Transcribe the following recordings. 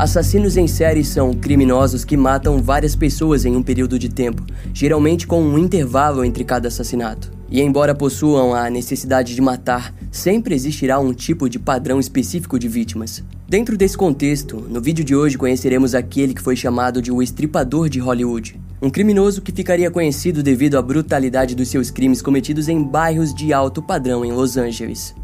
Assassinos em série são criminosos que matam várias pessoas em um período de tempo, geralmente com um intervalo entre cada assassinato. E embora possuam a necessidade de matar, sempre existirá um tipo de padrão específico de vítimas. Dentro desse contexto, no vídeo de hoje conheceremos aquele que foi chamado de o estripador de Hollywood. Um criminoso que ficaria conhecido devido à brutalidade dos seus crimes cometidos em bairros de alto padrão em Los Angeles.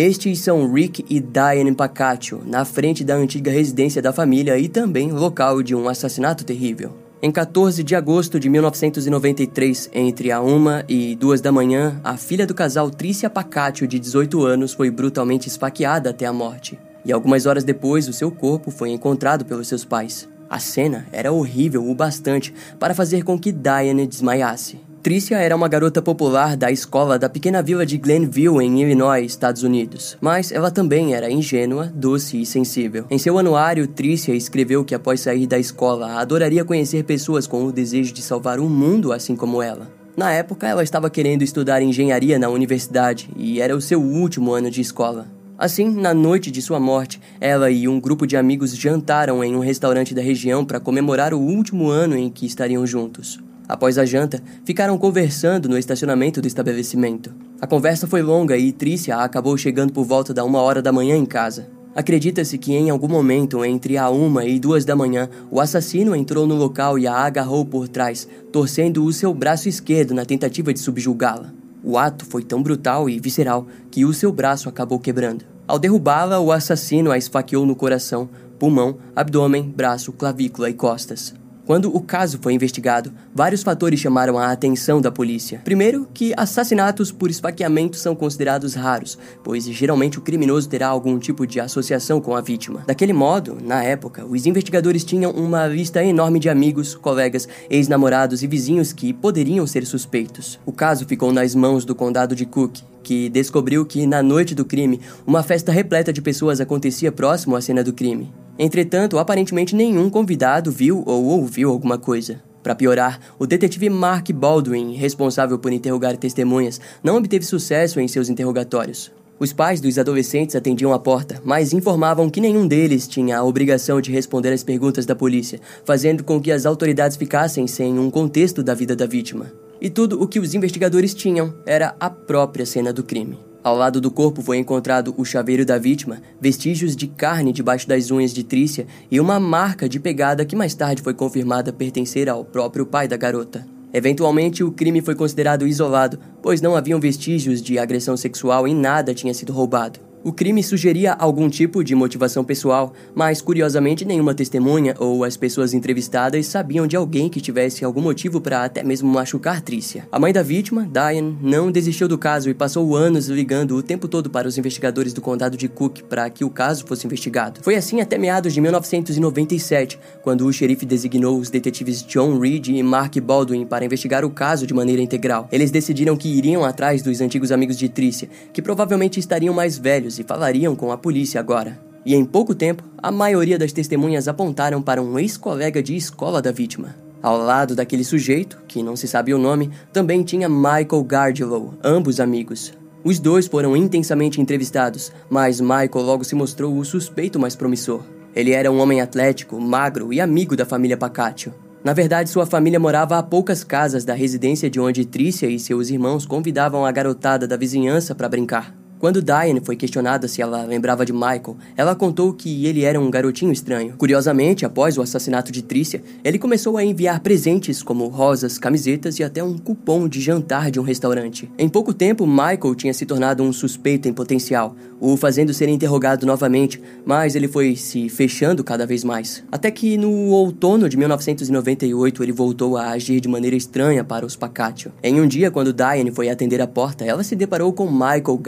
Estes são Rick e Diane Pacaccio, na frente da antiga residência da família e também local de um assassinato terrível. Em 14 de agosto de 1993, entre a 1 e 2 da manhã, a filha do casal Trícia Pacaccio, de 18 anos, foi brutalmente esfaqueada até a morte. E algumas horas depois, o seu corpo foi encontrado pelos seus pais. A cena era horrível o bastante para fazer com que Diane desmaiasse. Trícia era uma garota popular da escola da pequena vila de Glenville, em Illinois, Estados Unidos. Mas ela também era ingênua, doce e sensível. Em seu anuário, Trícia escreveu que após sair da escola, adoraria conhecer pessoas com o desejo de salvar o mundo assim como ela. Na época, ela estava querendo estudar engenharia na universidade e era o seu último ano de escola. Assim, na noite de sua morte, ela e um grupo de amigos jantaram em um restaurante da região para comemorar o último ano em que estariam juntos. Após a janta, ficaram conversando no estacionamento do estabelecimento. A conversa foi longa e Trícia acabou chegando por volta da uma hora da manhã em casa. Acredita-se que em algum momento, entre a uma e duas da manhã, o assassino entrou no local e a agarrou por trás, torcendo o seu braço esquerdo na tentativa de subjulgá-la. O ato foi tão brutal e visceral que o seu braço acabou quebrando. Ao derrubá-la, o assassino a esfaqueou no coração, pulmão, abdômen, braço, clavícula e costas. Quando o caso foi investigado, vários fatores chamaram a atenção da polícia. Primeiro, que assassinatos por esfaqueamento são considerados raros, pois geralmente o criminoso terá algum tipo de associação com a vítima. Daquele modo, na época, os investigadores tinham uma lista enorme de amigos, colegas, ex-namorados e vizinhos que poderiam ser suspeitos. O caso ficou nas mãos do condado de Cook, que descobriu que, na noite do crime, uma festa repleta de pessoas acontecia próximo à cena do crime. Entretanto, aparentemente nenhum convidado viu ou ouviu alguma coisa. Para piorar, o detetive Mark Baldwin, responsável por interrogar testemunhas, não obteve sucesso em seus interrogatórios. Os pais dos adolescentes atendiam a porta, mas informavam que nenhum deles tinha a obrigação de responder às perguntas da polícia, fazendo com que as autoridades ficassem sem um contexto da vida da vítima. E tudo o que os investigadores tinham era a própria cena do crime. Ao lado do corpo foi encontrado o chaveiro da vítima, vestígios de carne debaixo das unhas de Trícia e uma marca de pegada que mais tarde foi confirmada pertencer ao próprio pai da garota. Eventualmente, o crime foi considerado isolado, pois não haviam vestígios de agressão sexual e nada tinha sido roubado. O crime sugeria algum tipo de motivação pessoal, mas curiosamente nenhuma testemunha ou as pessoas entrevistadas sabiam de alguém que tivesse algum motivo para até mesmo machucar Trícia. A mãe da vítima, Diane, não desistiu do caso e passou anos ligando o tempo todo para os investigadores do condado de Cook para que o caso fosse investigado. Foi assim até meados de 1997, quando o xerife designou os detetives John Reed e Mark Baldwin para investigar o caso de maneira integral. Eles decidiram que iriam atrás dos antigos amigos de Trícia, que provavelmente estariam mais velhos e falariam com a polícia agora. E em pouco tempo, a maioria das testemunhas apontaram para um ex-colega de escola da vítima. Ao lado daquele sujeito, que não se sabia o nome, também tinha Michael Gardilow, ambos amigos. Os dois foram intensamente entrevistados, mas Michael logo se mostrou o suspeito mais promissor. Ele era um homem atlético, magro e amigo da família Pacatio. Na verdade, sua família morava a poucas casas da residência de onde Trícia e seus irmãos convidavam a garotada da vizinhança para brincar. Quando Diane foi questionada se ela lembrava de Michael, ela contou que ele era um garotinho estranho. Curiosamente, após o assassinato de Trícia, ele começou a enviar presentes como rosas, camisetas e até um cupom de jantar de um restaurante. Em pouco tempo, Michael tinha se tornado um suspeito em potencial, o fazendo ser interrogado novamente, mas ele foi se fechando cada vez mais. Até que no outono de 1998 ele voltou a agir de maneira estranha para os Pacatio. Em um dia, quando Diane foi atender a porta, ela se deparou com Michael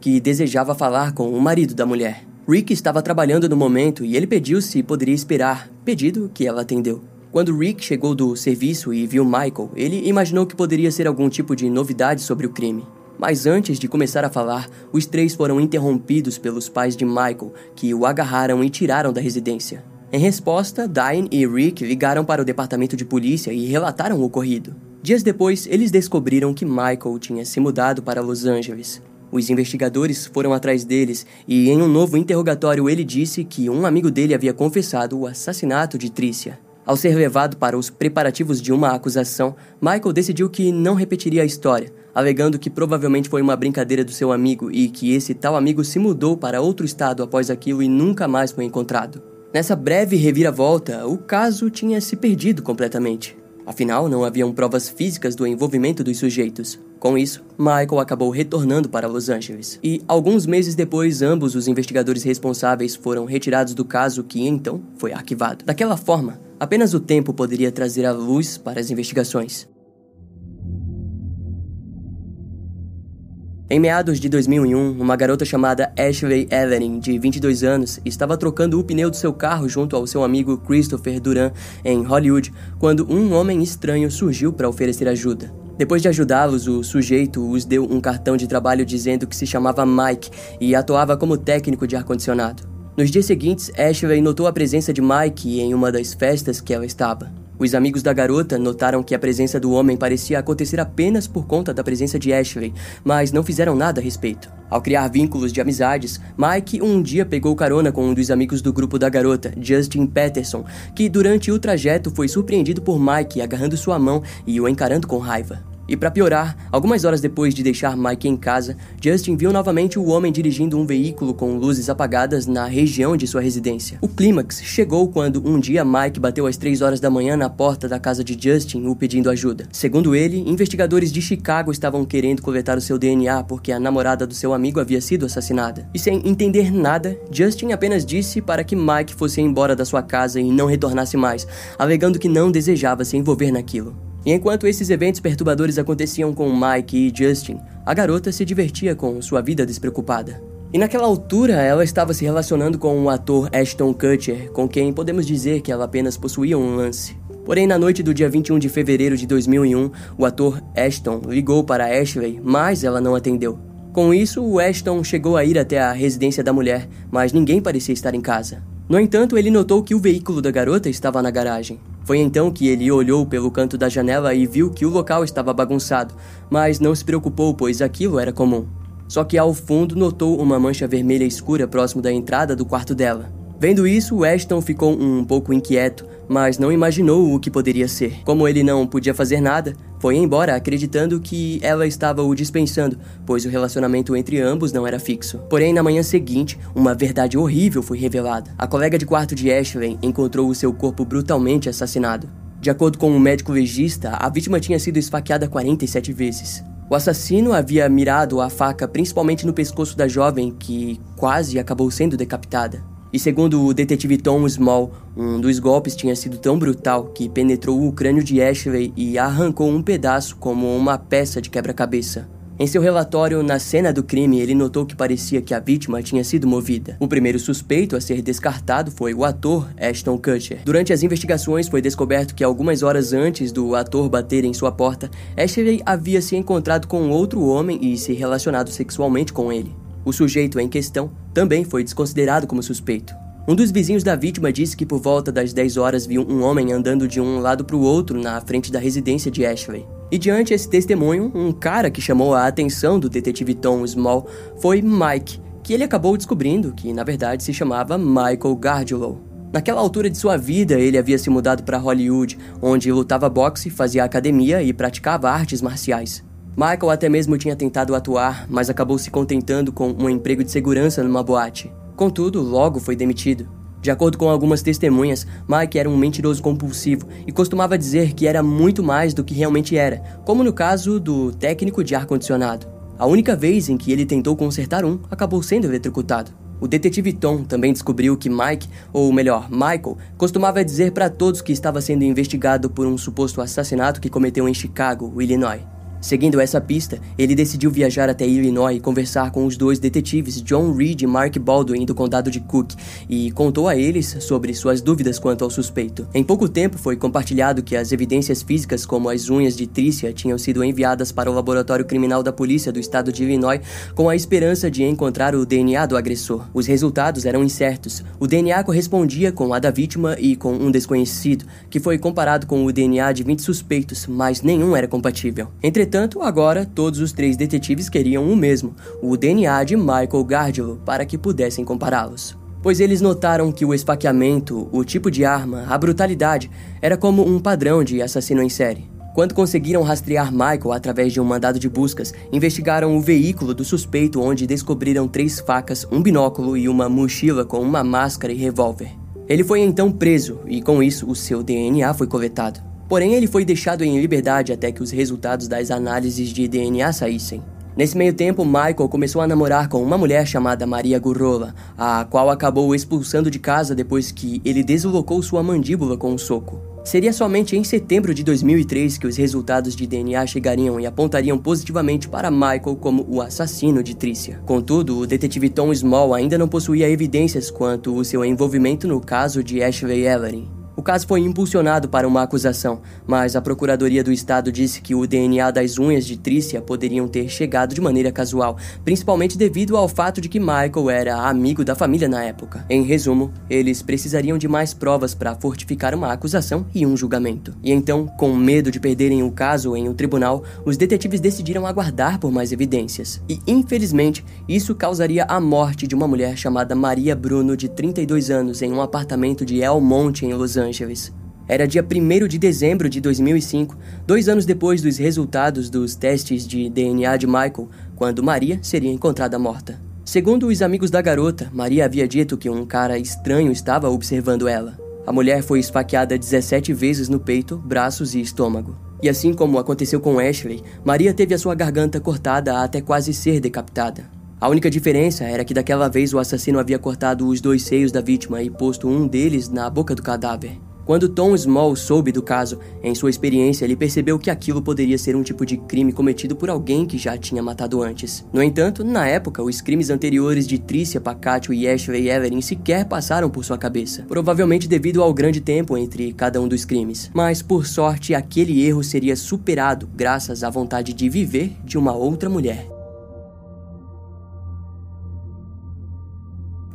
Que desejava falar com o marido da mulher. Rick estava trabalhando no momento e ele pediu se poderia esperar, pedido que ela atendeu. Quando Rick chegou do serviço e viu Michael, ele imaginou que poderia ser algum tipo de novidade sobre o crime. Mas antes de começar a falar, os três foram interrompidos pelos pais de Michael, que o agarraram e tiraram da residência. Em resposta, Diane e Rick ligaram para o departamento de polícia e relataram o ocorrido. Dias depois, eles descobriram que Michael tinha se mudado para Los Angeles. Os investigadores foram atrás deles e, em um novo interrogatório, ele disse que um amigo dele havia confessado o assassinato de Trícia. Ao ser levado para os preparativos de uma acusação, Michael decidiu que não repetiria a história, alegando que provavelmente foi uma brincadeira do seu amigo e que esse tal amigo se mudou para outro estado após aquilo e nunca mais foi encontrado. Nessa breve reviravolta, o caso tinha se perdido completamente. Afinal, não haviam provas físicas do envolvimento dos sujeitos. Com isso, Michael acabou retornando para Los Angeles. E alguns meses depois, ambos os investigadores responsáveis foram retirados do caso, que então foi arquivado. Daquela forma, apenas o tempo poderia trazer a luz para as investigações. Em meados de 2001, uma garota chamada Ashley Evelyn, de 22 anos, estava trocando o pneu do seu carro junto ao seu amigo Christopher Duran em Hollywood, quando um homem estranho surgiu para oferecer ajuda. Depois de ajudá-los, o sujeito os deu um cartão de trabalho dizendo que se chamava Mike e atuava como técnico de ar-condicionado. Nos dias seguintes, Ashley notou a presença de Mike em uma das festas que ela estava. Os amigos da garota notaram que a presença do homem parecia acontecer apenas por conta da presença de Ashley, mas não fizeram nada a respeito. Ao criar vínculos de amizades, Mike um dia pegou carona com um dos amigos do grupo da garota, Justin Patterson, que durante o trajeto foi surpreendido por Mike agarrando sua mão e o encarando com raiva. E para piorar, algumas horas depois de deixar Mike em casa, Justin viu novamente o homem dirigindo um veículo com luzes apagadas na região de sua residência. O clímax chegou quando um dia Mike bateu às 3 horas da manhã na porta da casa de Justin, o pedindo ajuda. Segundo ele, investigadores de Chicago estavam querendo coletar o seu DNA porque a namorada do seu amigo havia sido assassinada. E sem entender nada, Justin apenas disse para que Mike fosse embora da sua casa e não retornasse mais, alegando que não desejava se envolver naquilo. E enquanto esses eventos perturbadores aconteciam com Mike e Justin, a garota se divertia com sua vida despreocupada. E naquela altura, ela estava se relacionando com o ator Ashton Kutcher, com quem podemos dizer que ela apenas possuía um lance. Porém, na noite do dia 21 de fevereiro de 2001, o ator Ashton ligou para Ashley, mas ela não atendeu. Com isso, o Ashton chegou a ir até a residência da mulher, mas ninguém parecia estar em casa. No entanto, ele notou que o veículo da garota estava na garagem. Foi então que ele olhou pelo canto da janela e viu que o local estava bagunçado, mas não se preocupou, pois aquilo era comum. Só que ao fundo notou uma mancha vermelha escura próximo da entrada do quarto dela. Vendo isso, Weston ficou um pouco inquieto, mas não imaginou o que poderia ser. Como ele não podia fazer nada, foi embora acreditando que ela estava o dispensando, pois o relacionamento entre ambos não era fixo. Porém, na manhã seguinte, uma verdade horrível foi revelada. A colega de quarto de Ashley encontrou o seu corpo brutalmente assassinado. De acordo com um médico legista, a vítima tinha sido esfaqueada 47 vezes. O assassino havia mirado a faca principalmente no pescoço da jovem, que quase acabou sendo decapitada. E segundo o detetive Tom Small, um dos golpes tinha sido tão brutal que penetrou o crânio de Ashley e arrancou um pedaço como uma peça de quebra-cabeça. Em seu relatório na cena do crime, ele notou que parecia que a vítima tinha sido movida. O primeiro suspeito a ser descartado foi o ator Ashton Kutcher. Durante as investigações, foi descoberto que algumas horas antes do ator bater em sua porta, Ashley havia se encontrado com outro homem e se relacionado sexualmente com ele. O sujeito em questão também foi desconsiderado como suspeito. Um dos vizinhos da vítima disse que por volta das 10 horas viu um homem andando de um lado para o outro na frente da residência de Ashley. E diante esse testemunho, um cara que chamou a atenção do detetive Tom Small foi Mike, que ele acabou descobrindo que na verdade se chamava Michael Gardilow. Naquela altura de sua vida, ele havia se mudado para Hollywood, onde lutava boxe, fazia academia e praticava artes marciais. Michael até mesmo tinha tentado atuar, mas acabou se contentando com um emprego de segurança numa boate. Contudo, logo foi demitido. De acordo com algumas testemunhas, Mike era um mentiroso compulsivo e costumava dizer que era muito mais do que realmente era, como no caso do técnico de ar-condicionado. A única vez em que ele tentou consertar um acabou sendo eletrocutado. O detetive Tom também descobriu que Mike, ou melhor, Michael, costumava dizer para todos que estava sendo investigado por um suposto assassinato que cometeu em Chicago, Illinois. Seguindo essa pista, ele decidiu viajar até Illinois e conversar com os dois detetives John Reed e Mark Baldwin do condado de Cook e contou a eles sobre suas dúvidas quanto ao suspeito. Em pouco tempo foi compartilhado que as evidências físicas como as unhas de Tricia tinham sido enviadas para o laboratório criminal da polícia do estado de Illinois com a esperança de encontrar o DNA do agressor. Os resultados eram incertos. O DNA correspondia com a da vítima e com um desconhecido, que foi comparado com o DNA de 20 suspeitos, mas nenhum era compatível. Entretanto, Entretanto, agora todos os três detetives queriam o mesmo, o DNA de Michael Gardilo, para que pudessem compará-los. Pois eles notaram que o esfaqueamento, o tipo de arma, a brutalidade, era como um padrão de assassino em série. Quando conseguiram rastrear Michael através de um mandado de buscas, investigaram o veículo do suspeito, onde descobriram três facas, um binóculo e uma mochila com uma máscara e revólver. Ele foi então preso e, com isso, o seu DNA foi coletado. Porém, ele foi deixado em liberdade até que os resultados das análises de DNA saíssem. Nesse meio tempo, Michael começou a namorar com uma mulher chamada Maria Gurrola, a qual acabou expulsando de casa depois que ele deslocou sua mandíbula com um soco. Seria somente em setembro de 2003 que os resultados de DNA chegariam e apontariam positivamente para Michael como o assassino de Tricia. Contudo, o detetive Tom Small ainda não possuía evidências quanto o seu envolvimento no caso de Ashley Evelyn. O caso foi impulsionado para uma acusação, mas a Procuradoria do Estado disse que o DNA das unhas de Trícia poderiam ter chegado de maneira casual, principalmente devido ao fato de que Michael era amigo da família na época. Em resumo, eles precisariam de mais provas para fortificar uma acusação e um julgamento. E então, com medo de perderem o caso em um tribunal, os detetives decidiram aguardar por mais evidências. E infelizmente, isso causaria a morte de uma mulher chamada Maria Bruno, de 32 anos, em um apartamento de El Monte, em Los Angeles. Angeles. Era dia 1 de dezembro de 2005, dois anos depois dos resultados dos testes de DNA de Michael, quando Maria seria encontrada morta. Segundo os amigos da garota, Maria havia dito que um cara estranho estava observando ela. A mulher foi esfaqueada 17 vezes no peito, braços e estômago. E assim como aconteceu com Ashley, Maria teve a sua garganta cortada até quase ser decapitada. A única diferença era que daquela vez o assassino havia cortado os dois seios da vítima e posto um deles na boca do cadáver. Quando Tom Small soube do caso, em sua experiência ele percebeu que aquilo poderia ser um tipo de crime cometido por alguém que já tinha matado antes. No entanto, na época, os crimes anteriores de Tricia Pacatio e Ashley Evelyn sequer passaram por sua cabeça, provavelmente devido ao grande tempo entre cada um dos crimes. Mas, por sorte, aquele erro seria superado graças à vontade de viver de uma outra mulher.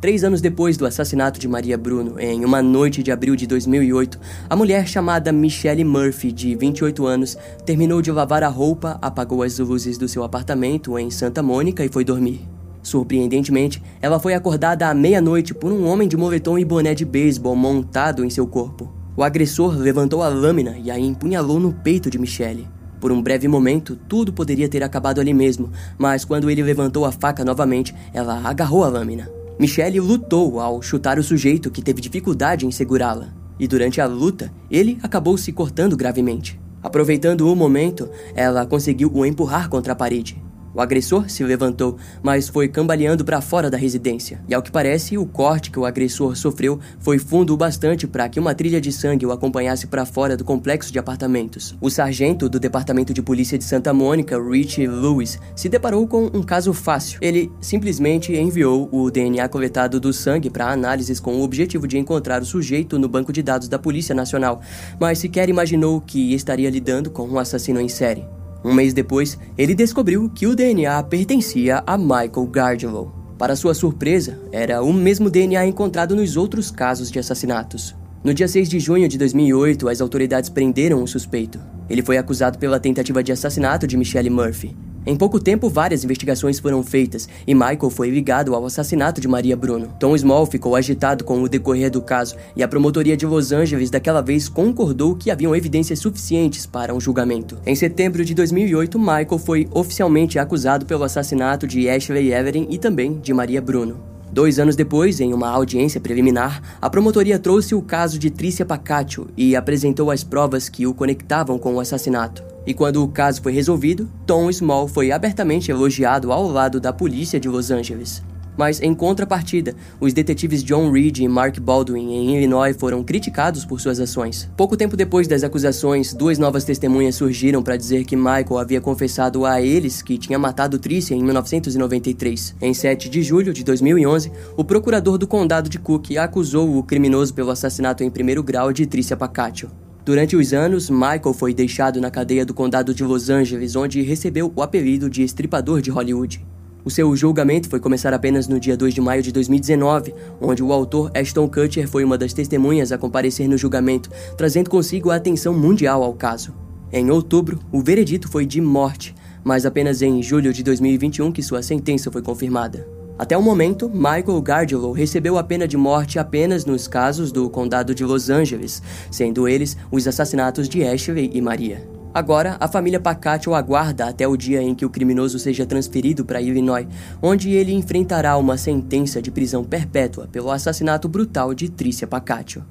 Três anos depois do assassinato de Maria Bruno, em uma noite de abril de 2008, a mulher chamada Michelle Murphy, de 28 anos, terminou de lavar a roupa, apagou as luzes do seu apartamento em Santa Mônica e foi dormir. Surpreendentemente, ela foi acordada à meia-noite por um homem de moletom e boné de beisebol montado em seu corpo. O agressor levantou a lâmina e a empunhalou no peito de Michelle. Por um breve momento, tudo poderia ter acabado ali mesmo, mas quando ele levantou a faca novamente, ela agarrou a lâmina. Michelle lutou ao chutar o sujeito que teve dificuldade em segurá-la, e durante a luta, ele acabou se cortando gravemente. Aproveitando o momento, ela conseguiu o empurrar contra a parede. O agressor se levantou, mas foi cambaleando para fora da residência. E ao que parece, o corte que o agressor sofreu foi fundo o bastante para que uma trilha de sangue o acompanhasse para fora do complexo de apartamentos. O sargento do Departamento de Polícia de Santa Mônica, Rich Lewis, se deparou com um caso fácil. Ele simplesmente enviou o DNA coletado do sangue para análises com o objetivo de encontrar o sujeito no banco de dados da Polícia Nacional, mas sequer imaginou que estaria lidando com um assassino em série. Um mês depois, ele descobriu que o DNA pertencia a Michael Gardlow. Para sua surpresa, era o mesmo DNA encontrado nos outros casos de assassinatos. No dia 6 de junho de 2008, as autoridades prenderam o suspeito. Ele foi acusado pela tentativa de assassinato de Michelle Murphy, em pouco tempo, várias investigações foram feitas e Michael foi ligado ao assassinato de Maria Bruno. Tom Small ficou agitado com o decorrer do caso e a promotoria de Los Angeles daquela vez concordou que haviam evidências suficientes para um julgamento. Em setembro de 2008, Michael foi oficialmente acusado pelo assassinato de Ashley Everett e também de Maria Bruno. Dois anos depois, em uma audiência preliminar, a promotoria trouxe o caso de Tricia Pacatio e apresentou as provas que o conectavam com o assassinato. E quando o caso foi resolvido, Tom Small foi abertamente elogiado ao lado da polícia de Los Angeles. Mas, em contrapartida, os detetives John Reed e Mark Baldwin em Illinois foram criticados por suas ações. Pouco tempo depois das acusações, duas novas testemunhas surgiram para dizer que Michael havia confessado a eles que tinha matado Tricia em 1993. Em 7 de julho de 2011, o procurador do condado de Cook acusou o criminoso pelo assassinato em primeiro grau de Tricia Pacatio. Durante os anos, Michael foi deixado na cadeia do condado de Los Angeles, onde recebeu o apelido de Estripador de Hollywood. O seu julgamento foi começar apenas no dia 2 de maio de 2019, onde o autor Ashton Kutcher foi uma das testemunhas a comparecer no julgamento, trazendo consigo a atenção mundial ao caso. Em outubro, o veredito foi de morte, mas apenas em julho de 2021 que sua sentença foi confirmada. Até o momento, Michael Gardiolo recebeu a pena de morte apenas nos casos do condado de Los Angeles, sendo eles os assassinatos de Ashley e Maria. Agora, a família Pacatio aguarda até o dia em que o criminoso seja transferido para Illinois, onde ele enfrentará uma sentença de prisão perpétua pelo assassinato brutal de Trícia Pacatio.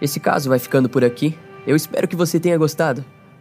Esse caso vai ficando por aqui. Eu espero que você tenha gostado.